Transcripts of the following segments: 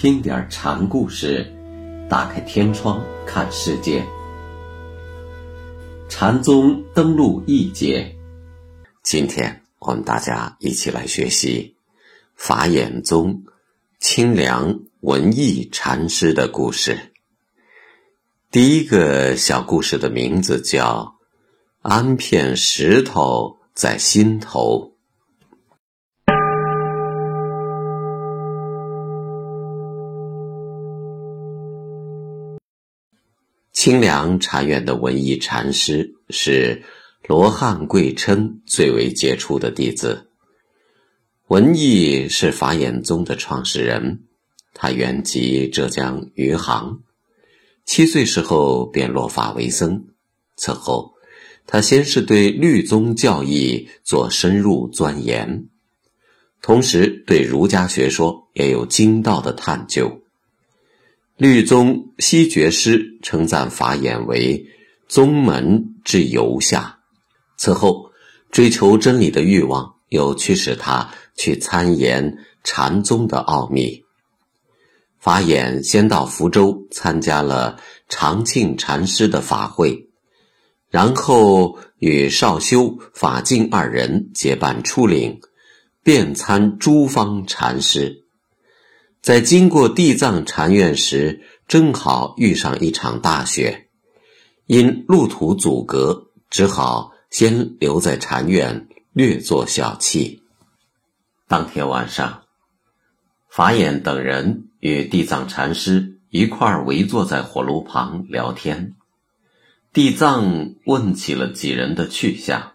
听点禅故事，打开天窗看世界。禅宗登陆一节，今天我们大家一起来学习法眼宗清凉文艺禅师的故事。第一个小故事的名字叫《安片石头在心头》。清凉禅院的文艺禅师是罗汉贵琛最为杰出的弟子。文艺是法眼宗的创始人，他原籍浙江余杭，七岁时候便落发为僧。此后，他先是对律宗教义做深入钻研，同时对儒家学说也有精道的探究。律宗西觉师称赞法眼为宗门之游下，此后追求真理的欲望又驱使他去参研禅宗的奥秘。法眼先到福州参加了长庆禅师的法会，然后与少修、法净二人结伴出岭，遍参诸方禅师。在经过地藏禅院时，正好遇上一场大雪，因路途阻隔，只好先留在禅院略作小憩。当天晚上，法眼等人与地藏禅师一块儿围坐在火炉旁聊天。地藏问起了几人的去向：“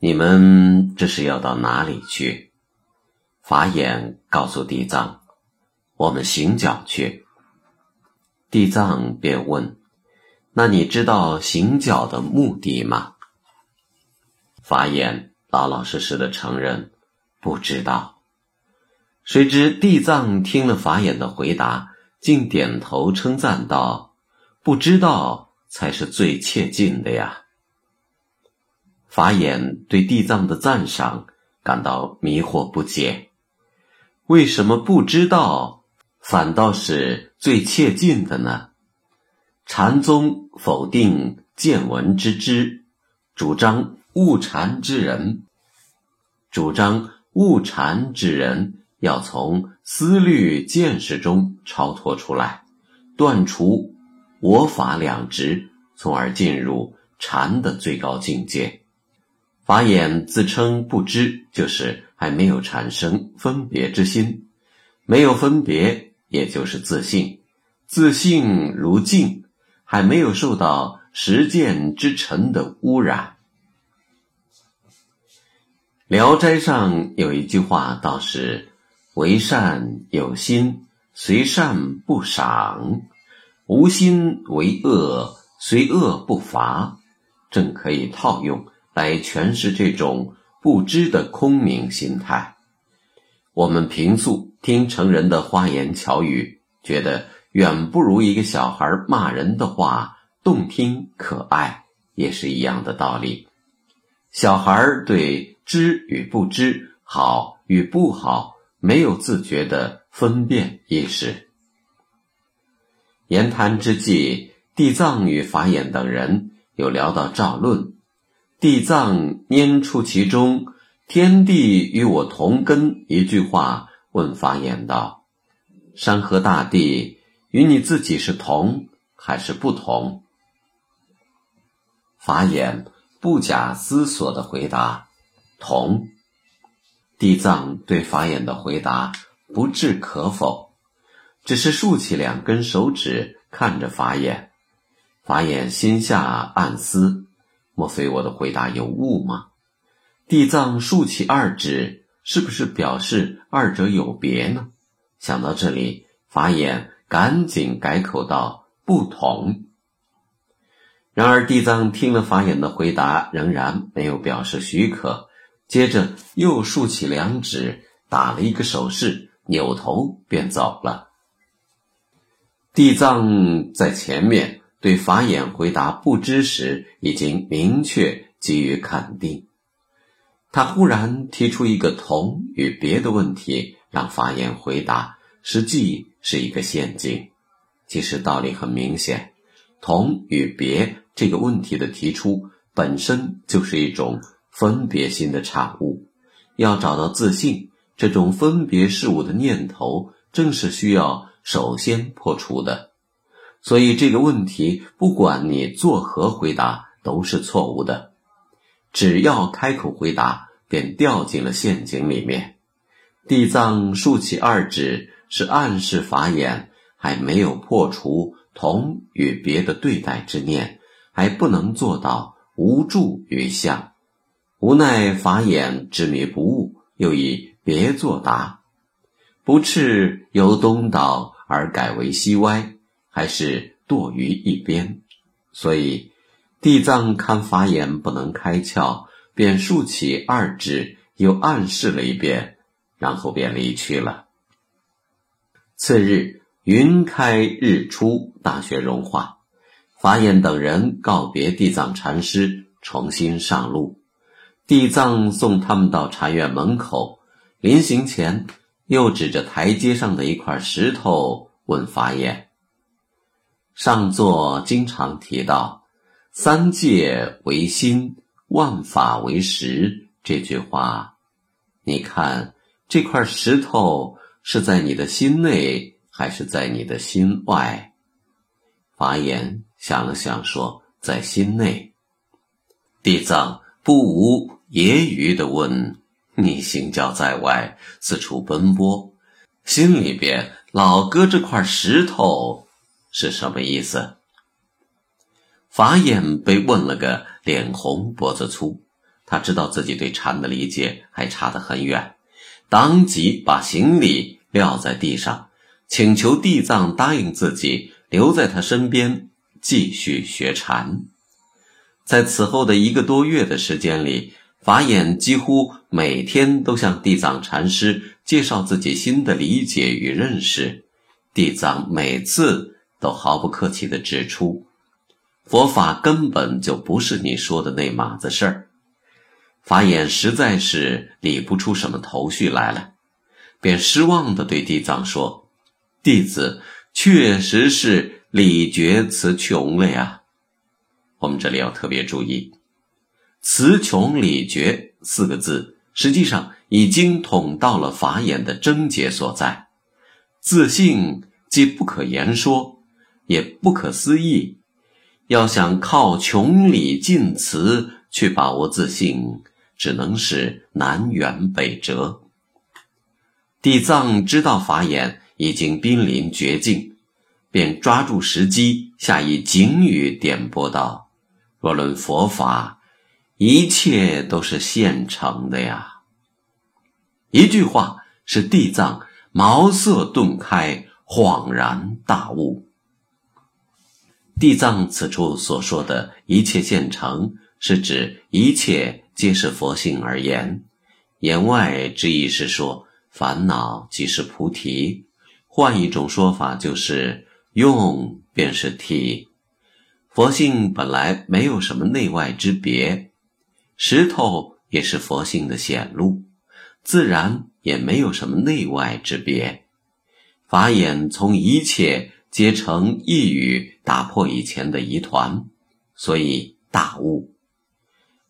你们这是要到哪里去？”法眼告诉地藏：“我们行脚去。”地藏便问：“那你知道行脚的目的吗？”法眼老老实实的承认：“不知道。”谁知地藏听了法眼的回答，竟点头称赞道：“不知道才是最切近的呀！”法眼对地藏的赞赏感到迷惑不解。为什么不知道，反倒是最切近的呢？禅宗否定见闻之知，主张悟禅之人，主张悟禅之人要从思虑见识中超脱出来，断除我法两执，从而进入禅的最高境界。法眼自称不知，就是。还没有产生分别之心，没有分别，也就是自信。自信如镜，还没有受到实践之尘的污染。《聊斋》上有一句话，倒是“为善有心，随善不赏；无心为恶，随恶不罚”，正可以套用来诠释这种。不知的空明心态，我们平素听成人的花言巧语，觉得远不如一个小孩骂人的话动听可爱，也是一样的道理。小孩对知与不知、好与不好，没有自觉的分辨意识。言谈之际，地藏与法眼等人又聊到赵论。地藏拈出其中“天地与我同根”一句话，问法眼道：“山河大地与你自己是同还是不同？”法眼不假思索的回答：“同。”地藏对法眼的回答不置可否，只是竖起两根手指看着法眼。法眼心下暗思。莫非我的回答有误吗？地藏竖起二指，是不是表示二者有别呢？想到这里，法眼赶紧改口道：“不同。”然而地藏听了法眼的回答，仍然没有表示许可，接着又竖起两指，打了一个手势，扭头便走了。地藏在前面。对法眼回答不知时，已经明确给予肯定。他忽然提出一个同与别的问题，让法眼回答，实际是一个陷阱。其实道理很明显，同与别这个问题的提出本身就是一种分别心的产物。要找到自信，这种分别事物的念头，正是需要首先破除的。所以这个问题，不管你作何回答，都是错误的。只要开口回答，便掉进了陷阱里面。地藏竖起二指，是暗示法眼还没有破除同与别的对待之念，还不能做到无助于相。无奈法眼执迷不悟，又以别作答，不啻由东倒而改为西歪，还是堕于一边。所以地藏看法眼不能开窍，便竖起二指，又暗示了一遍。然后便离去了。次日，云开日出，大雪融化，法眼等人告别地藏禅师，重新上路。地藏送他们到禅院门口，临行前又指着台阶上的一块石头问法眼：“上座经常提到‘三界为心，万法为识’这句话，你看。”这块石头是在你的心内，还是在你的心外？法眼想了想，说：“在心内。”地藏不无揶揄的问：“你行教在外，四处奔波，心里边老搁这块石头，是什么意思？”法眼被问了个脸红脖子粗，他知道自己对禅的理解还差得很远。当即把行李撂在地上，请求地藏答应自己留在他身边继续学禅。在此后的一个多月的时间里，法眼几乎每天都向地藏禅师介绍自己新的理解与认识。地藏每次都毫不客气地指出，佛法根本就不是你说的那码子事儿。法眼实在是理不出什么头绪来了，便失望地对地藏说：“弟子确实是理绝词穷了呀。”我们这里要特别注意，“词穷理绝”四个字，实际上已经捅到了法眼的症结所在。自信既不可言说，也不可思议，要想靠穷理尽词去把握自信。只能是南辕北辙。地藏知道法眼已经濒临绝境，便抓住时机，下以警语点拨道：“若论佛法，一切都是现成的呀。”一句话使地藏茅塞顿开，恍然大悟。地藏此处所说的一切现成，是指一切。皆是佛性而言，言外之意是说，烦恼即是菩提。换一种说法，就是用便是体。佛性本来没有什么内外之别，石头也是佛性的显露，自然也没有什么内外之别。法眼从一切皆成一语，打破以前的疑团，所以大悟。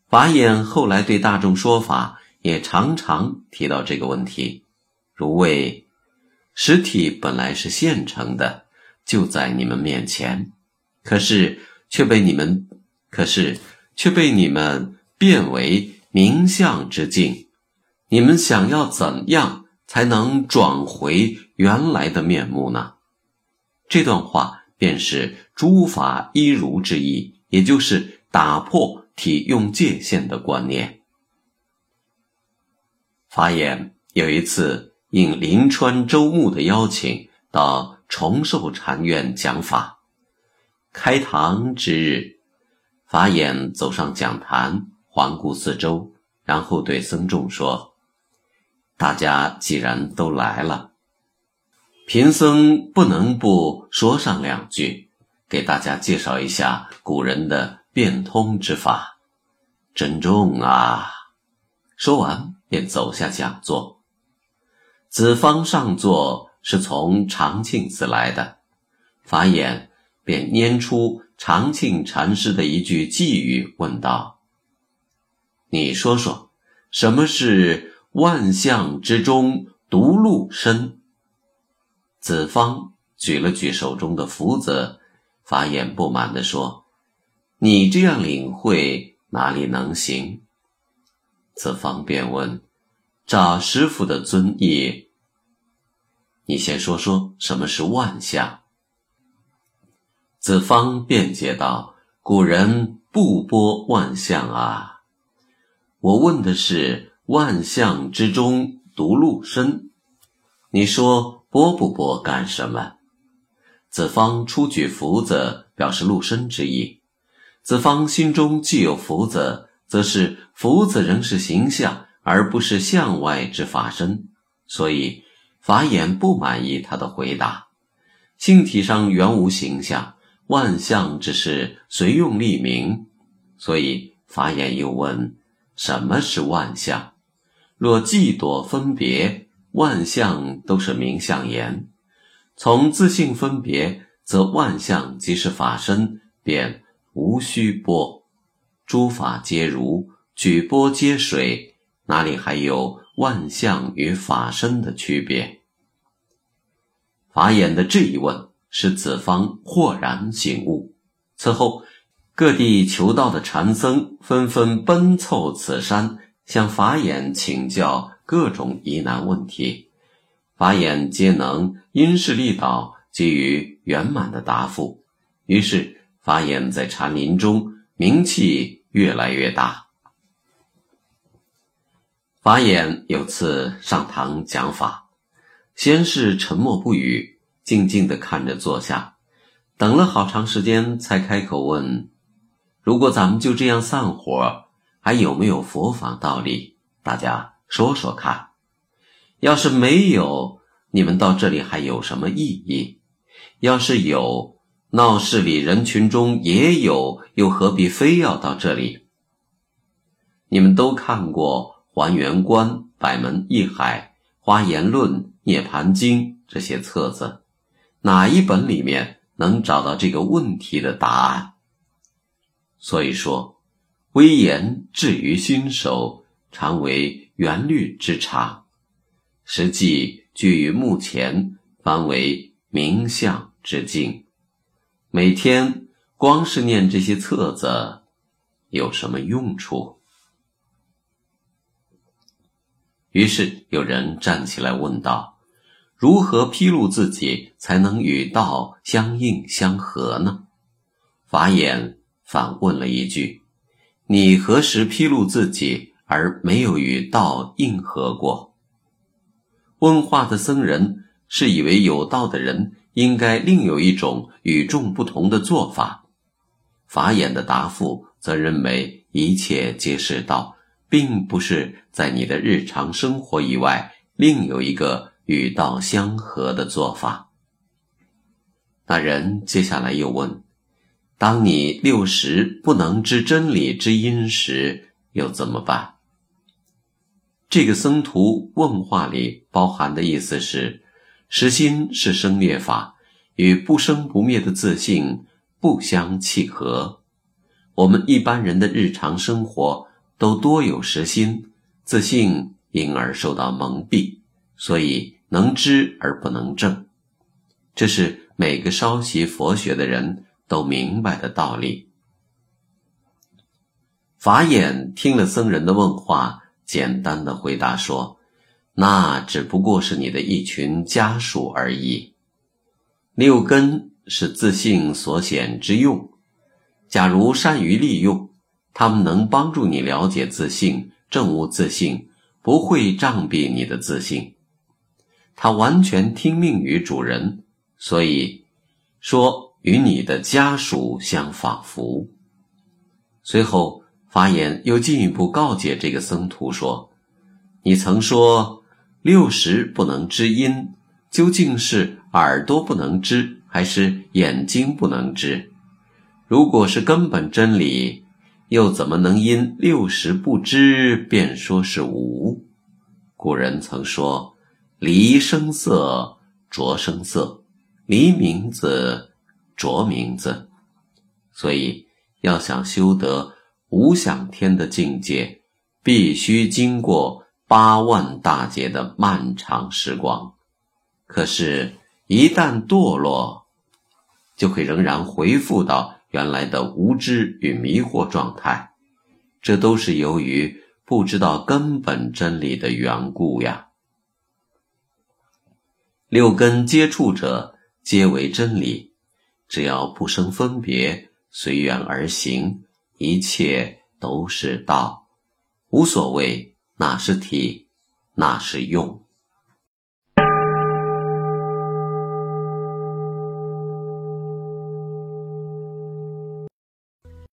法眼后来对大众说法，也常常提到这个问题，如谓：实体本来是现成的，就在你们面前，可是却被你们，可是却被你们变为名相之境。你们想要怎样才能转回原来的面目呢？这段话便是诸法一如之意，也就是打破。体用界限的观念。法眼有一次应临川周牧的邀请，到重寿禅院讲法。开堂之日，法眼走上讲坛，环顾四周，然后对僧众说：“大家既然都来了，贫僧不能不说上两句，给大家介绍一下古人的。”变通之法，珍重啊！说完便走下讲座。子方上座，是从长庆寺来的。法眼便拈出长庆禅师的一句寄语，问道：“你说说，什么是万象之中独露身？”子方举了举手中的福子，法眼不满地说：“你这样领会，哪里能行？”子方便问：“照师傅的尊意，你先说说什么是万象？”子方辩解道：“古人不播万象啊，我问的是万象之中独鹿身，你说播不播干什么？”子方出举福子，表示鹿身之意。子方心中既有福子，则是福子仍是形象，而不是向外之法身，所以法眼不满意他的回答。性体上原无形象。万象只是随用立名，所以法眼又问：什么是万象？若既多分别，万象都是名相言；从自性分别，则万象即是法身，便无需波。诸法皆如，举波皆水，哪里还有万象与法身的区别？法眼的这一问。使子方豁然醒悟。此后，各地求道的禅僧纷纷奔凑此山，向法眼请教各种疑难问题。法眼皆能因势利导，给予圆满的答复。于是，法眼在禅林中名气越来越大。法眼有次上堂讲法，先是沉默不语。静静地看着坐下，等了好长时间，才开口问：“如果咱们就这样散伙，还有没有佛法道理？大家说说看。要是没有，你们到这里还有什么意义？要是有，闹市里人群中也有，又何必非要到这里？你们都看过《还原观》《百门一海》《花言论》《涅盘经》这些册子。”哪一本里面能找到这个问题的答案？所以说，微言至于心手，常为圆律之差；实际居于目前，方为名相之境。每天光是念这些册子，有什么用处？于是有人站起来问道。如何披露自己才能与道相应相合呢？法眼反问了一句：“你何时披露自己而没有与道应合过？”问话的僧人是以为有道的人应该另有一种与众不同的做法。法眼的答复则认为一切皆是道，并不是在你的日常生活以外另有一个。与道相合的做法。那人接下来又问：“当你六十不能知真理之因时，又怎么办？”这个僧徒问话里包含的意思是：实心是生灭法，与不生不灭的自信不相契合。我们一般人的日常生活都多有实心，自信因而受到蒙蔽，所以。能知而不能证，这是每个稍习佛学的人都明白的道理。法眼听了僧人的问话，简单的回答说：“那只不过是你的一群家属而已。六根是自信所显之用，假如善于利用，他们能帮助你了解自信、证悟自信，不会障蔽你的自信。”他完全听命于主人，所以说与你的家属相仿佛。随后，法眼又进一步告诫这个僧徒说：“你曾说六十不能知音，究竟是耳朵不能知，还是眼睛不能知？如果是根本真理，又怎么能因六十不知便说是无？古人曾说。”离声色着声色，离名字着名字。所以，要想修得无想天的境界，必须经过八万大劫的漫长时光。可是，一旦堕落，就会仍然回复到原来的无知与迷惑状态。这都是由于不知道根本真理的缘故呀。六根接触者皆为真理，只要不生分别，随缘而行，一切都是道，无所谓哪是体，哪是用。